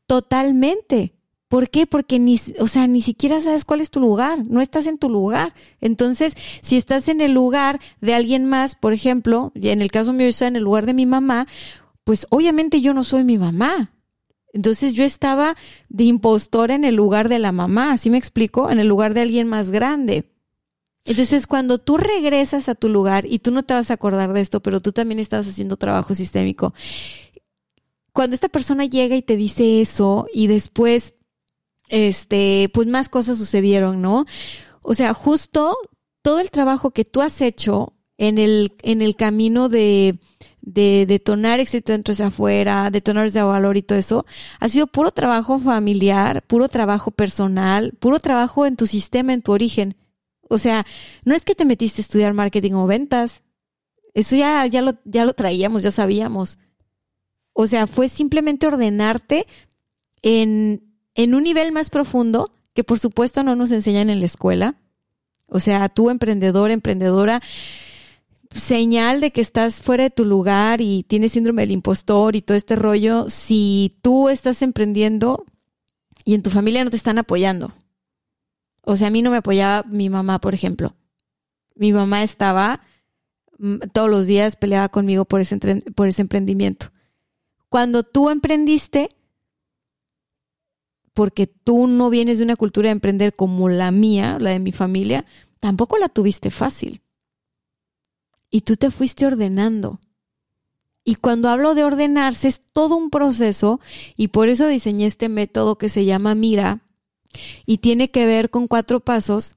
Totalmente. ¿Por qué? Porque ni, o sea, ni siquiera sabes cuál es tu lugar, no estás en tu lugar. Entonces, si estás en el lugar de alguien más, por ejemplo, y en el caso mío yo estoy en el lugar de mi mamá, pues obviamente yo no soy mi mamá. Entonces yo estaba de impostor en el lugar de la mamá, ¿sí me explico? En el lugar de alguien más grande. Entonces, cuando tú regresas a tu lugar, y tú no te vas a acordar de esto, pero tú también estás haciendo trabajo sistémico, cuando esta persona llega y te dice eso, y después, este, pues más cosas sucedieron, ¿no? O sea, justo todo el trabajo que tú has hecho en el, en el camino de, de detonar éxito dentro hacia afuera, detonar desde valor y todo eso, ha sido puro trabajo familiar, puro trabajo personal, puro trabajo en tu sistema, en tu origen. O sea, no es que te metiste a estudiar marketing o ventas. Eso ya, ya, lo, ya lo traíamos, ya sabíamos. O sea, fue simplemente ordenarte en, en un nivel más profundo que por supuesto no nos enseñan en la escuela. O sea, tú emprendedor, emprendedora, señal de que estás fuera de tu lugar y tienes síndrome del impostor y todo este rollo, si tú estás emprendiendo y en tu familia no te están apoyando. O sea, a mí no me apoyaba mi mamá, por ejemplo. Mi mamá estaba mm, todos los días peleaba conmigo por ese, por ese emprendimiento. Cuando tú emprendiste, porque tú no vienes de una cultura de emprender como la mía, la de mi familia, tampoco la tuviste fácil. Y tú te fuiste ordenando. Y cuando hablo de ordenarse es todo un proceso y por eso diseñé este método que se llama Mira, y tiene que ver con cuatro pasos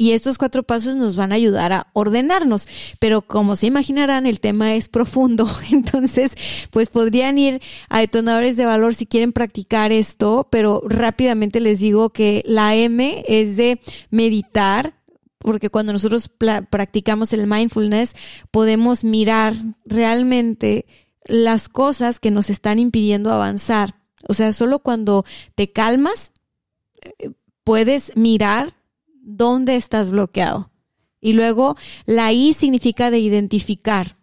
y estos cuatro pasos nos van a ayudar a ordenarnos. Pero como se imaginarán, el tema es profundo. Entonces, pues podrían ir a detonadores de valor si quieren practicar esto, pero rápidamente les digo que la M es de meditar, porque cuando nosotros practicamos el mindfulness, podemos mirar realmente las cosas que nos están impidiendo avanzar. O sea, solo cuando te calmas, puedes mirar dónde estás bloqueado. Y luego la I significa de identificar.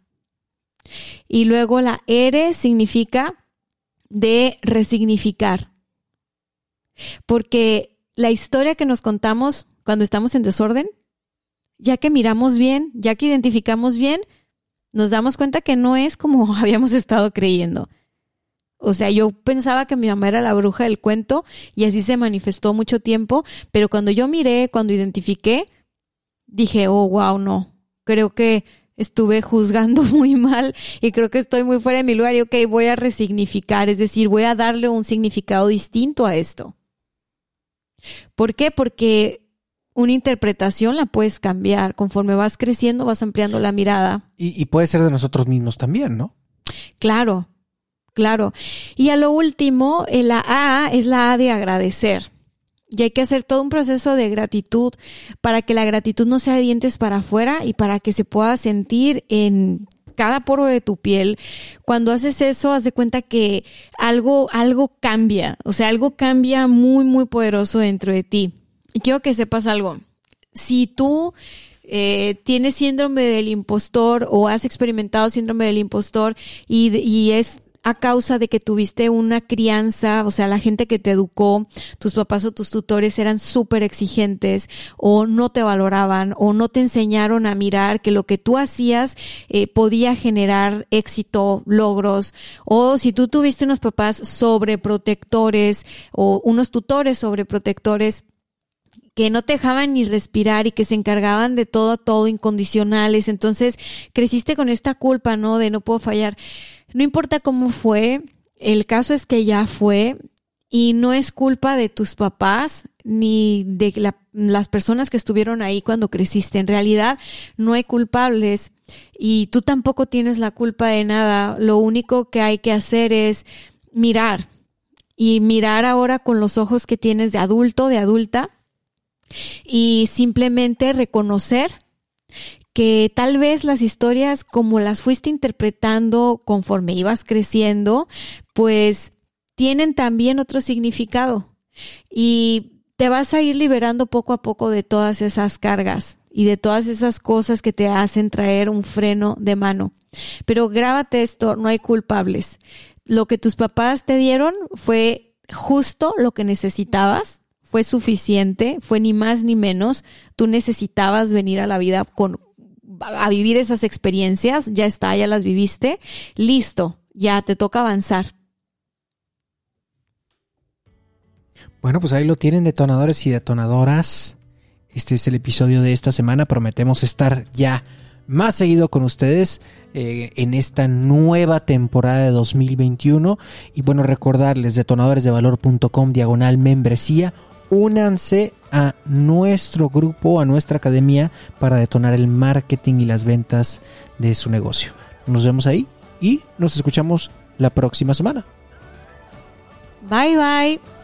Y luego la R significa de resignificar. Porque la historia que nos contamos cuando estamos en desorden, ya que miramos bien, ya que identificamos bien, nos damos cuenta que no es como habíamos estado creyendo. O sea, yo pensaba que mi mamá era la bruja del cuento y así se manifestó mucho tiempo, pero cuando yo miré, cuando identifiqué, dije, oh, wow, no, creo que estuve juzgando muy mal y creo que estoy muy fuera de mi lugar y ok, voy a resignificar, es decir, voy a darle un significado distinto a esto. ¿Por qué? Porque una interpretación la puedes cambiar. Conforme vas creciendo, vas ampliando la mirada. Y, y puede ser de nosotros mismos también, ¿no? Claro, Claro. Y a lo último, eh, la A es la A de agradecer. Y hay que hacer todo un proceso de gratitud para que la gratitud no sea dientes para afuera y para que se pueda sentir en cada poro de tu piel. Cuando haces eso, haz de cuenta que algo, algo cambia. O sea, algo cambia muy, muy poderoso dentro de ti. Y quiero que sepas algo. Si tú eh, tienes síndrome del impostor o has experimentado síndrome del impostor y es a causa de que tuviste una crianza, o sea, la gente que te educó, tus papás o tus tutores eran súper exigentes o no te valoraban o no te enseñaron a mirar que lo que tú hacías eh, podía generar éxito, logros, o si tú tuviste unos papás sobreprotectores o unos tutores sobreprotectores, que no te dejaban ni respirar y que se encargaban de todo, todo incondicionales. Entonces creciste con esta culpa, ¿no? De no puedo fallar. No importa cómo fue, el caso es que ya fue y no es culpa de tus papás ni de las personas que estuvieron ahí cuando creciste. En realidad no hay culpables y tú tampoco tienes la culpa de nada. Lo único que hay que hacer es mirar y mirar ahora con los ojos que tienes de adulto, de adulta y simplemente reconocer que tal vez las historias como las fuiste interpretando conforme ibas creciendo, pues tienen también otro significado y te vas a ir liberando poco a poco de todas esas cargas y de todas esas cosas que te hacen traer un freno de mano. Pero grábate esto, no hay culpables. Lo que tus papás te dieron fue justo lo que necesitabas, fue suficiente, fue ni más ni menos. Tú necesitabas venir a la vida con a vivir esas experiencias, ya está, ya las viviste, listo, ya te toca avanzar. Bueno, pues ahí lo tienen detonadores y detonadoras. Este es el episodio de esta semana. Prometemos estar ya más seguido con ustedes eh, en esta nueva temporada de 2021. Y bueno, recordarles detonadoresdevalor.com diagonal membresía. Únanse a nuestro grupo, a nuestra academia para detonar el marketing y las ventas de su negocio. Nos vemos ahí y nos escuchamos la próxima semana. Bye bye.